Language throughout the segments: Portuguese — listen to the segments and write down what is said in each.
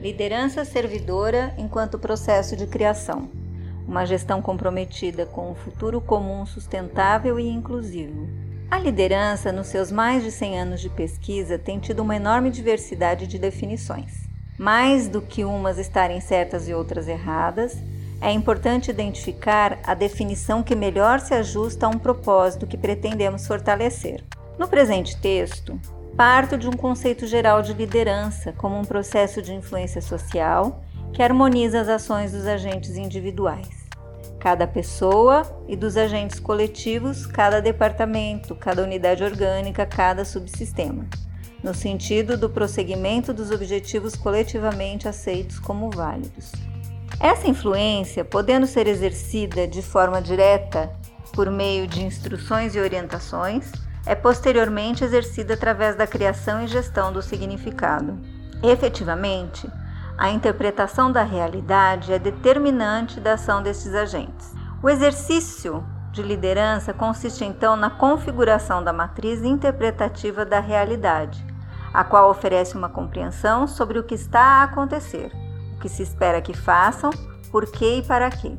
Liderança servidora enquanto processo de criação. Uma gestão comprometida com um futuro comum sustentável e inclusivo. A liderança, nos seus mais de 100 anos de pesquisa, tem tido uma enorme diversidade de definições. Mais do que umas estarem certas e outras erradas, é importante identificar a definição que melhor se ajusta a um propósito que pretendemos fortalecer. No presente texto, parto de um conceito geral de liderança como um processo de influência social que harmoniza as ações dos agentes individuais. Cada pessoa e dos agentes coletivos, cada departamento, cada unidade orgânica, cada subsistema, no sentido do prosseguimento dos objetivos coletivamente aceitos como válidos. Essa influência, podendo ser exercida de forma direta por meio de instruções e orientações, é posteriormente exercida através da criação e gestão do significado. Efetivamente, a interpretação da realidade é determinante da ação destes agentes. O exercício de liderança consiste então na configuração da matriz interpretativa da realidade, a qual oferece uma compreensão sobre o que está a acontecer, o que se espera que façam, por que e para quê.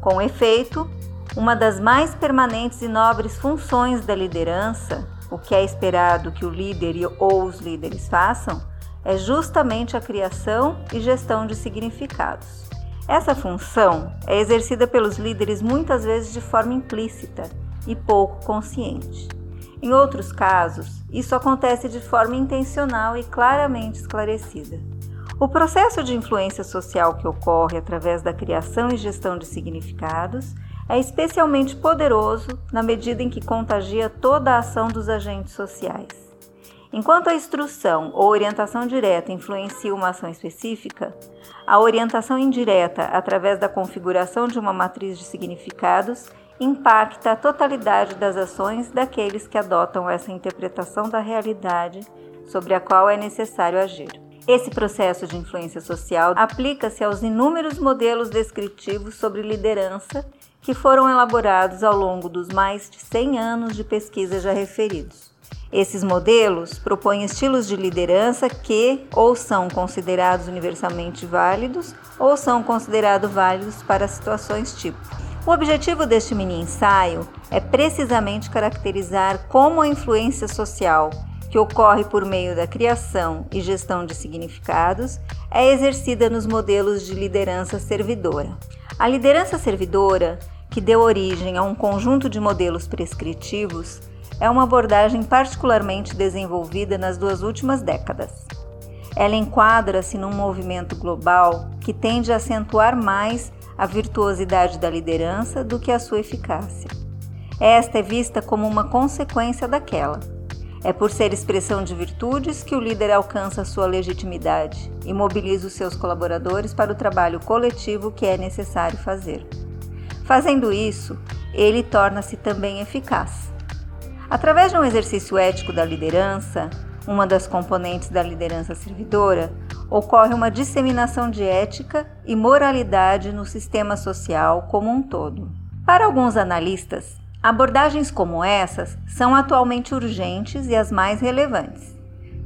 Com efeito, uma das mais permanentes e nobres funções da liderança, o que é esperado que o líder ou os líderes façam, é justamente a criação e gestão de significados. Essa função é exercida pelos líderes muitas vezes de forma implícita e pouco consciente. Em outros casos, isso acontece de forma intencional e claramente esclarecida. O processo de influência social que ocorre através da criação e gestão de significados é especialmente poderoso na medida em que contagia toda a ação dos agentes sociais. Enquanto a instrução ou orientação direta influencia uma ação específica, a orientação indireta, através da configuração de uma matriz de significados, impacta a totalidade das ações daqueles que adotam essa interpretação da realidade sobre a qual é necessário agir. Esse processo de influência social aplica-se aos inúmeros modelos descritivos sobre liderança que foram elaborados ao longo dos mais de 100 anos de pesquisa já referidos. Esses modelos propõem estilos de liderança que ou são considerados universalmente válidos ou são considerados válidos para situações tipo. O objetivo deste mini ensaio é precisamente caracterizar como a influência social, que ocorre por meio da criação e gestão de significados, é exercida nos modelos de liderança servidora. A liderança servidora, que deu origem a um conjunto de modelos prescritivos, é uma abordagem particularmente desenvolvida nas duas últimas décadas. Ela enquadra-se num movimento global que tende a acentuar mais a virtuosidade da liderança do que a sua eficácia. Esta é vista como uma consequência daquela. É por ser expressão de virtudes que o líder alcança sua legitimidade e mobiliza os seus colaboradores para o trabalho coletivo que é necessário fazer. Fazendo isso, ele torna-se também eficaz. Através de um exercício ético da liderança, uma das componentes da liderança servidora, ocorre uma disseminação de ética e moralidade no sistema social como um todo. Para alguns analistas, Abordagens como essas são atualmente urgentes e as mais relevantes,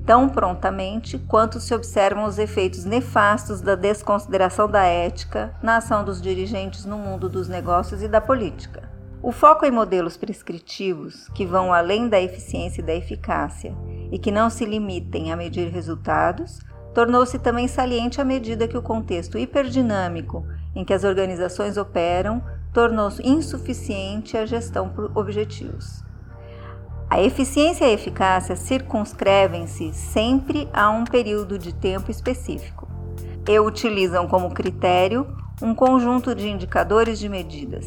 tão prontamente quanto se observam os efeitos nefastos da desconsideração da ética na ação dos dirigentes no mundo dos negócios e da política. O foco em modelos prescritivos que vão além da eficiência e da eficácia e que não se limitem a medir resultados tornou-se também saliente à medida que o contexto hiperdinâmico em que as organizações operam tornou-se insuficiente a gestão por objetivos. A eficiência e a eficácia circunscrevem-se sempre a um período de tempo específico e utilizam como critério um conjunto de indicadores de medidas.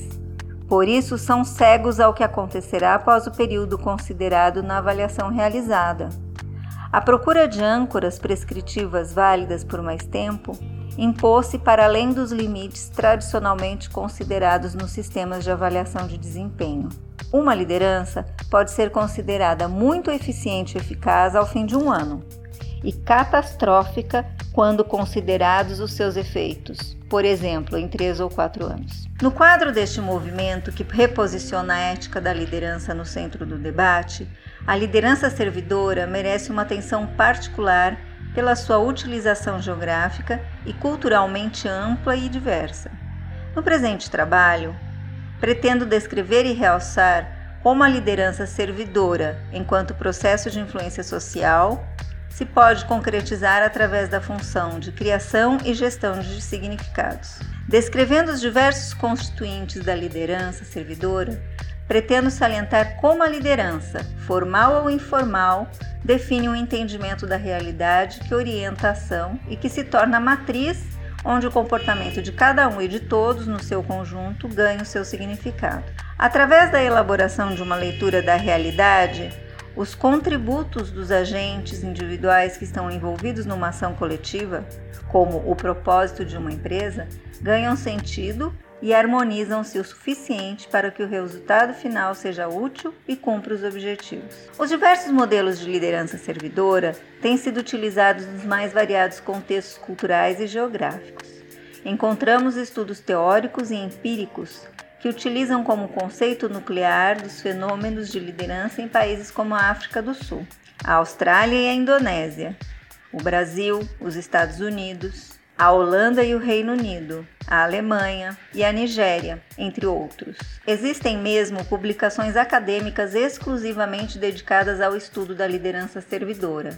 Por isso, são cegos ao que acontecerá após o período considerado na avaliação realizada. A procura de âncoras prescritivas válidas por mais tempo impôs-se para além dos limites tradicionalmente considerados nos sistemas de avaliação de desempenho. Uma liderança pode ser considerada muito eficiente e eficaz ao fim de um ano, e catastrófica quando considerados os seus efeitos, por exemplo, em três ou quatro anos. No quadro deste movimento que reposiciona a ética da liderança no centro do debate, a liderança servidora merece uma atenção particular pela sua utilização geográfica e culturalmente ampla e diversa. No presente trabalho, pretendo descrever e realçar como a liderança servidora, enquanto processo de influência social, se pode concretizar através da função de criação e gestão de significados. Descrevendo os diversos constituintes da liderança servidora, pretendo salientar como a liderança, formal ou informal, define um entendimento da realidade que orienta a ação e que se torna a matriz onde o comportamento de cada um e de todos no seu conjunto ganha o seu significado. Através da elaboração de uma leitura da realidade, os contributos dos agentes individuais que estão envolvidos numa ação coletiva, como o propósito de uma empresa, ganham sentido e harmonizam-se o suficiente para que o resultado final seja útil e cumpra os objetivos. Os diversos modelos de liderança servidora têm sido utilizados nos mais variados contextos culturais e geográficos. Encontramos estudos teóricos e empíricos que utilizam como conceito nuclear dos fenômenos de liderança em países como a África do Sul, a Austrália e a Indonésia, o Brasil, os Estados Unidos, a Holanda e o Reino Unido, a Alemanha e a Nigéria, entre outros. Existem mesmo publicações acadêmicas exclusivamente dedicadas ao estudo da liderança servidora,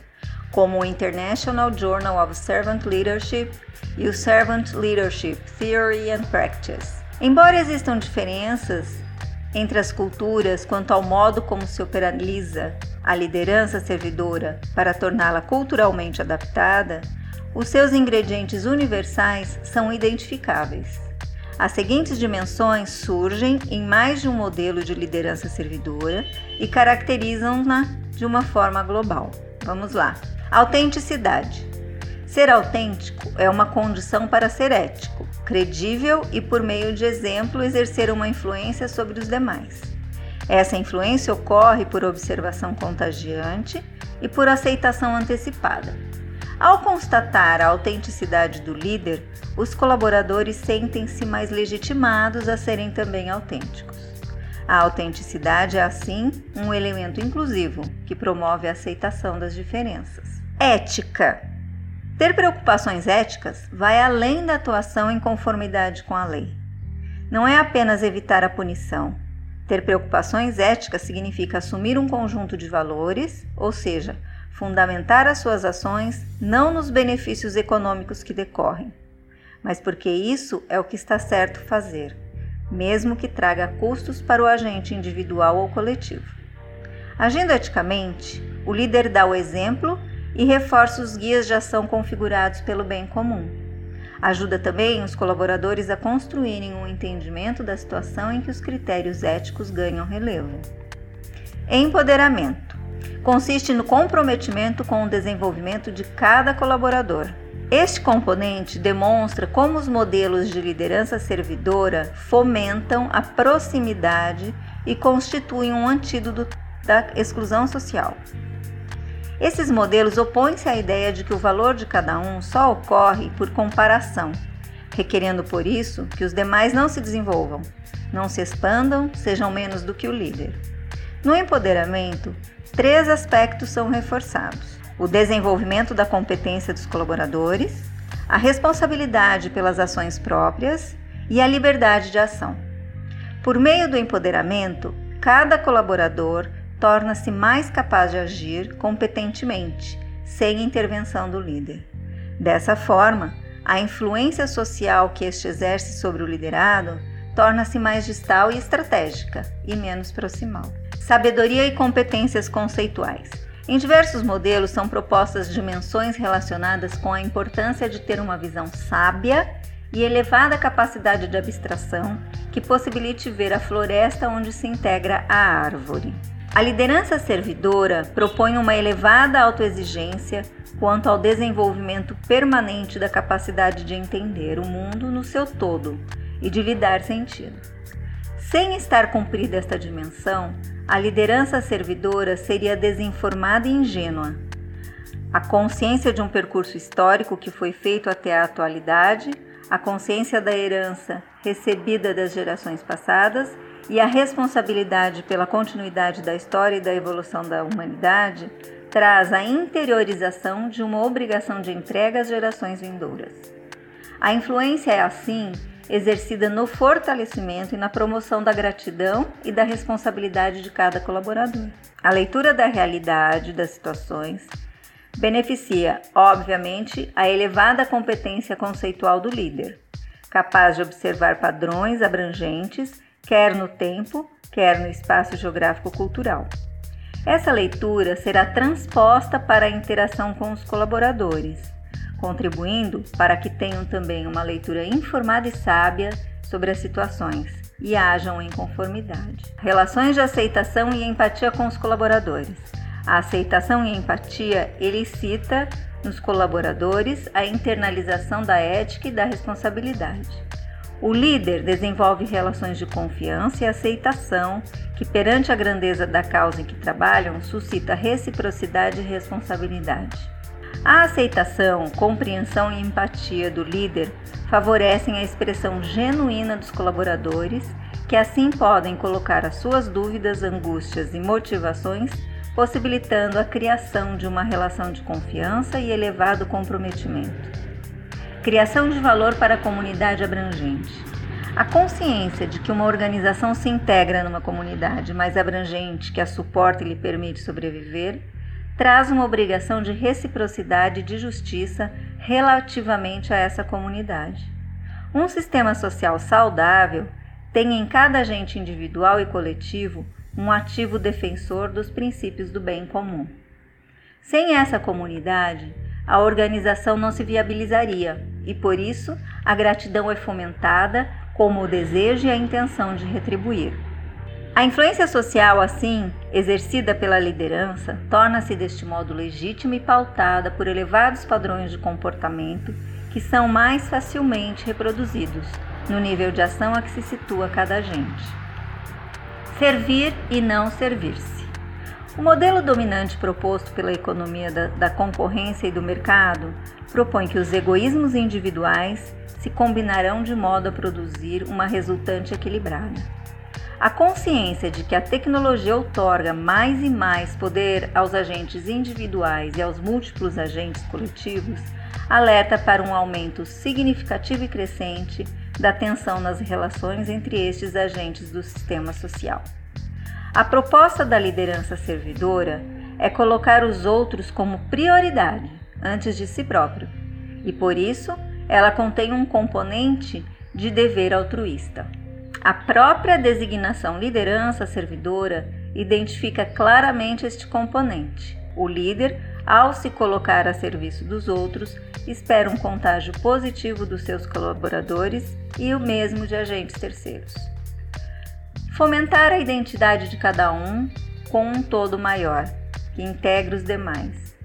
como o International Journal of Servant Leadership e o Servant Leadership Theory and Practice. Embora existam diferenças entre as culturas quanto ao modo como se operaliza a liderança servidora para torná-la culturalmente adaptada, os seus ingredientes universais são identificáveis. As seguintes dimensões surgem em mais de um modelo de liderança servidora e caracterizam-na de uma forma global. Vamos lá. Autenticidade. Ser autêntico é uma condição para ser ético, credível e, por meio de exemplo, exercer uma influência sobre os demais. Essa influência ocorre por observação contagiante e por aceitação antecipada. Ao constatar a autenticidade do líder, os colaboradores sentem-se mais legitimados a serem também autênticos. A autenticidade é, assim, um elemento inclusivo que promove a aceitação das diferenças. Ética. Ter preocupações éticas vai além da atuação em conformidade com a lei. Não é apenas evitar a punição. Ter preocupações éticas significa assumir um conjunto de valores, ou seja, fundamentar as suas ações não nos benefícios econômicos que decorrem, mas porque isso é o que está certo fazer, mesmo que traga custos para o agente individual ou coletivo. Agindo eticamente, o líder dá o exemplo e reforça os guias de ação configurados pelo bem comum. Ajuda também os colaboradores a construírem um entendimento da situação em que os critérios éticos ganham relevo. Empoderamento consiste no comprometimento com o desenvolvimento de cada colaborador. Este componente demonstra como os modelos de liderança servidora fomentam a proximidade e constituem um antídoto da exclusão social. Esses modelos opõem-se à ideia de que o valor de cada um só ocorre por comparação, requerendo por isso que os demais não se desenvolvam, não se expandam, sejam menos do que o líder. No empoderamento, três aspectos são reforçados: o desenvolvimento da competência dos colaboradores, a responsabilidade pelas ações próprias e a liberdade de ação. Por meio do empoderamento, cada colaborador torna-se mais capaz de agir competentemente, sem intervenção do líder. Dessa forma, a influência social que este exerce sobre o liderado torna-se mais distal e estratégica e menos proximal. Sabedoria e competências conceituais. Em diversos modelos são propostas dimensões relacionadas com a importância de ter uma visão sábia e elevada capacidade de abstração que possibilite ver a floresta onde se integra a árvore. A liderança servidora propõe uma elevada autoexigência quanto ao desenvolvimento permanente da capacidade de entender o mundo no seu todo e de lhe dar sentido. Sem estar cumprida esta dimensão, a liderança servidora seria desinformada e ingênua. a consciência de um percurso histórico que foi feito até a atualidade, a consciência da herança recebida das gerações passadas e a responsabilidade pela continuidade da história e da evolução da humanidade traz a interiorização de uma obrigação de entrega às gerações vindouras. A influência é, assim, exercida no fortalecimento e na promoção da gratidão e da responsabilidade de cada colaborador. A leitura da realidade das situações beneficia, obviamente, a elevada competência conceitual do líder, capaz de observar padrões abrangentes, quer no tempo, quer no espaço geográfico cultural. Essa leitura será transposta para a interação com os colaboradores, contribuindo para que tenham também uma leitura informada e sábia sobre as situações e hajam em conformidade. Relações de aceitação e empatia com os colaboradores. A aceitação e empatia elicita nos colaboradores a internalização da ética e da responsabilidade. O líder desenvolve relações de confiança e aceitação que, perante a grandeza da causa em que trabalham, suscita reciprocidade e responsabilidade. A aceitação, compreensão e empatia do líder favorecem a expressão genuína dos colaboradores, que assim podem colocar as suas dúvidas, angústias e motivações possibilitando a criação de uma relação de confiança e elevado comprometimento. Criação de valor para a comunidade abrangente. A consciência de que uma organização se integra numa comunidade mais abrangente que a suporta e lhe permite sobreviver traz uma obrigação de reciprocidade e de justiça relativamente a essa comunidade. Um sistema social saudável tem em cada agente individual e coletivo um ativo defensor dos princípios do bem comum. Sem essa comunidade, a organização não se viabilizaria e, por isso, a gratidão é fomentada como o desejo e a intenção de retribuir. A influência social, assim, exercida pela liderança, torna-se deste modo legítima e pautada por elevados padrões de comportamento que são mais facilmente reproduzidos no nível de ação a que se situa cada agente servir e não servir-se. O modelo dominante proposto pela economia da, da, concorrência e do mercado propõe que os egoísmos individuais se combinarão de modo a produzir uma resultante equilibrada. A consciência de que a tecnologia outorga mais e mais poder aos agentes individuais e aos múltiplos agentes coletivos alerta para um aumento significativo e crescente da tensão nas relações entre estes agentes do sistema social. A proposta da liderança servidora é colocar os outros como prioridade antes de si próprio, e por isso ela contém um componente de dever altruísta. A própria designação liderança servidora identifica claramente este componente. O líder, ao se colocar a serviço dos outros, espera um contágio positivo dos seus colaboradores e o mesmo de agentes terceiros. Fomentar a identidade de cada um com um todo maior, que integra os demais.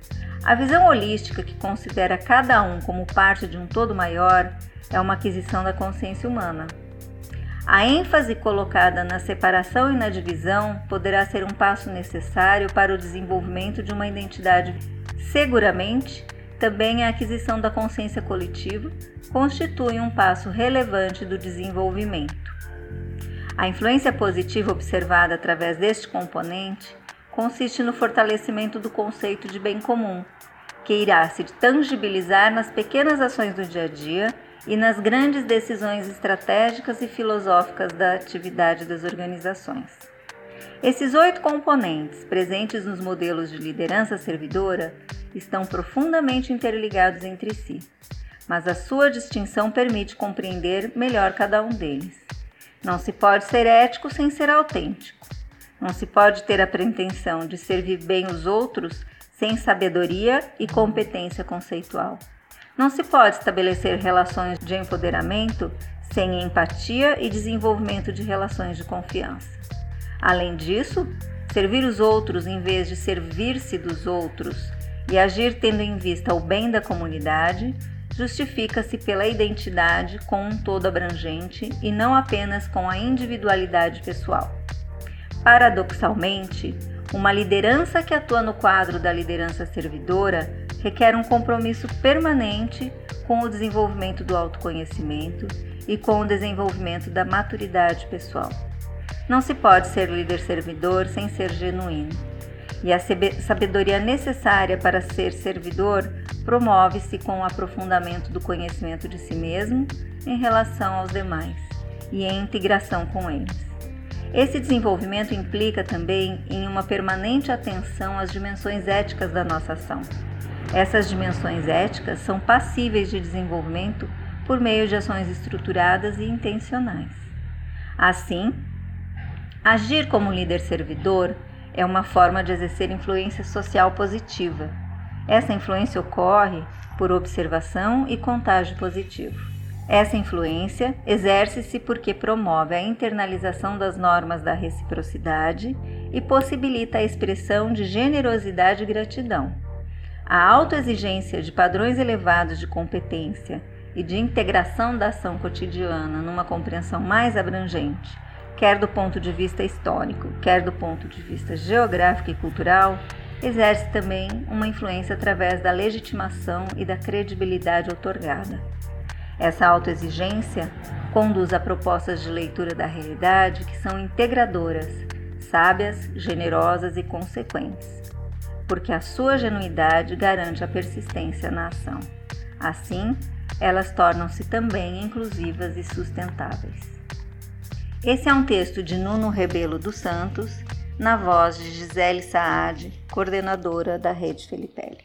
A visão holística, que considera cada um como parte de um todo maior, é uma aquisição da consciência humana. A ênfase colocada na separação e na divisão poderá ser um passo necessário para o desenvolvimento de uma identidade. Seguramente, também a aquisição da consciência coletiva constitui um passo relevante do desenvolvimento. A influência positiva observada através deste componente consiste no fortalecimento do conceito de bem comum, que irá se tangibilizar nas pequenas ações do dia a dia e nas grandes decisões estratégicas e filosóficas da atividade das organizações. Esses oito componentes, presentes nos modelos de liderança servidora, estão profundamente interligados entre si, mas a sua distinção permite compreender melhor cada um deles. Não se pode ser ético sem ser autêntico. Não se pode ter a pretensão de servir bem os outros sem sabedoria e competência conceitual. Não se pode estabelecer relações de empoderamento sem empatia e desenvolvimento de relações de confiança. Além disso, servir os outros em vez de servir-se dos outros e agir tendo em vista o bem da comunidade justifica-se pela identidade com um todo abrangente e não apenas com a individualidade pessoal. Paradoxalmente, uma liderança que atua no quadro da liderança servidora requer um compromisso permanente com o desenvolvimento do autoconhecimento e com o desenvolvimento da maturidade pessoal. Não se pode ser líder servidor sem ser genuíno. E a sabedoria necessária para ser servidor promove-se com o aprofundamento do conhecimento de si mesmo em relação aos demais e em integração com eles. Esse desenvolvimento implica também em uma permanente atenção às dimensões éticas da nossa ação. Essas dimensões éticas são passíveis de desenvolvimento por meio de ações estruturadas e intencionais. Assim, agir como líder servidor é uma forma de exercer influência social positiva. Essa influência ocorre por observação e contágio positivo. Essa influência exerce-se porque promove a internalização das normas da reciprocidade e possibilita a expressão de generosidade e gratidão. A autoexigência de padrões elevados de competência e de integração da ação cotidiana numa compreensão mais abrangente, quer do ponto de vista histórico, quer do ponto de vista geográfico e cultural, exerce também uma influência através da legitimação e da credibilidade otorgada. Essa autoexigência conduz a propostas de leitura da realidade que são integradoras, sábias, generosas e consequentes, porque a sua genuidade garante a persistência na ação. Assim, elas tornam-se também inclusivas e sustentáveis. Esse é um texto de Nuno Rebelo dos Santos, na voz de Gisele Saad, coordenadora da Rede Felipelli.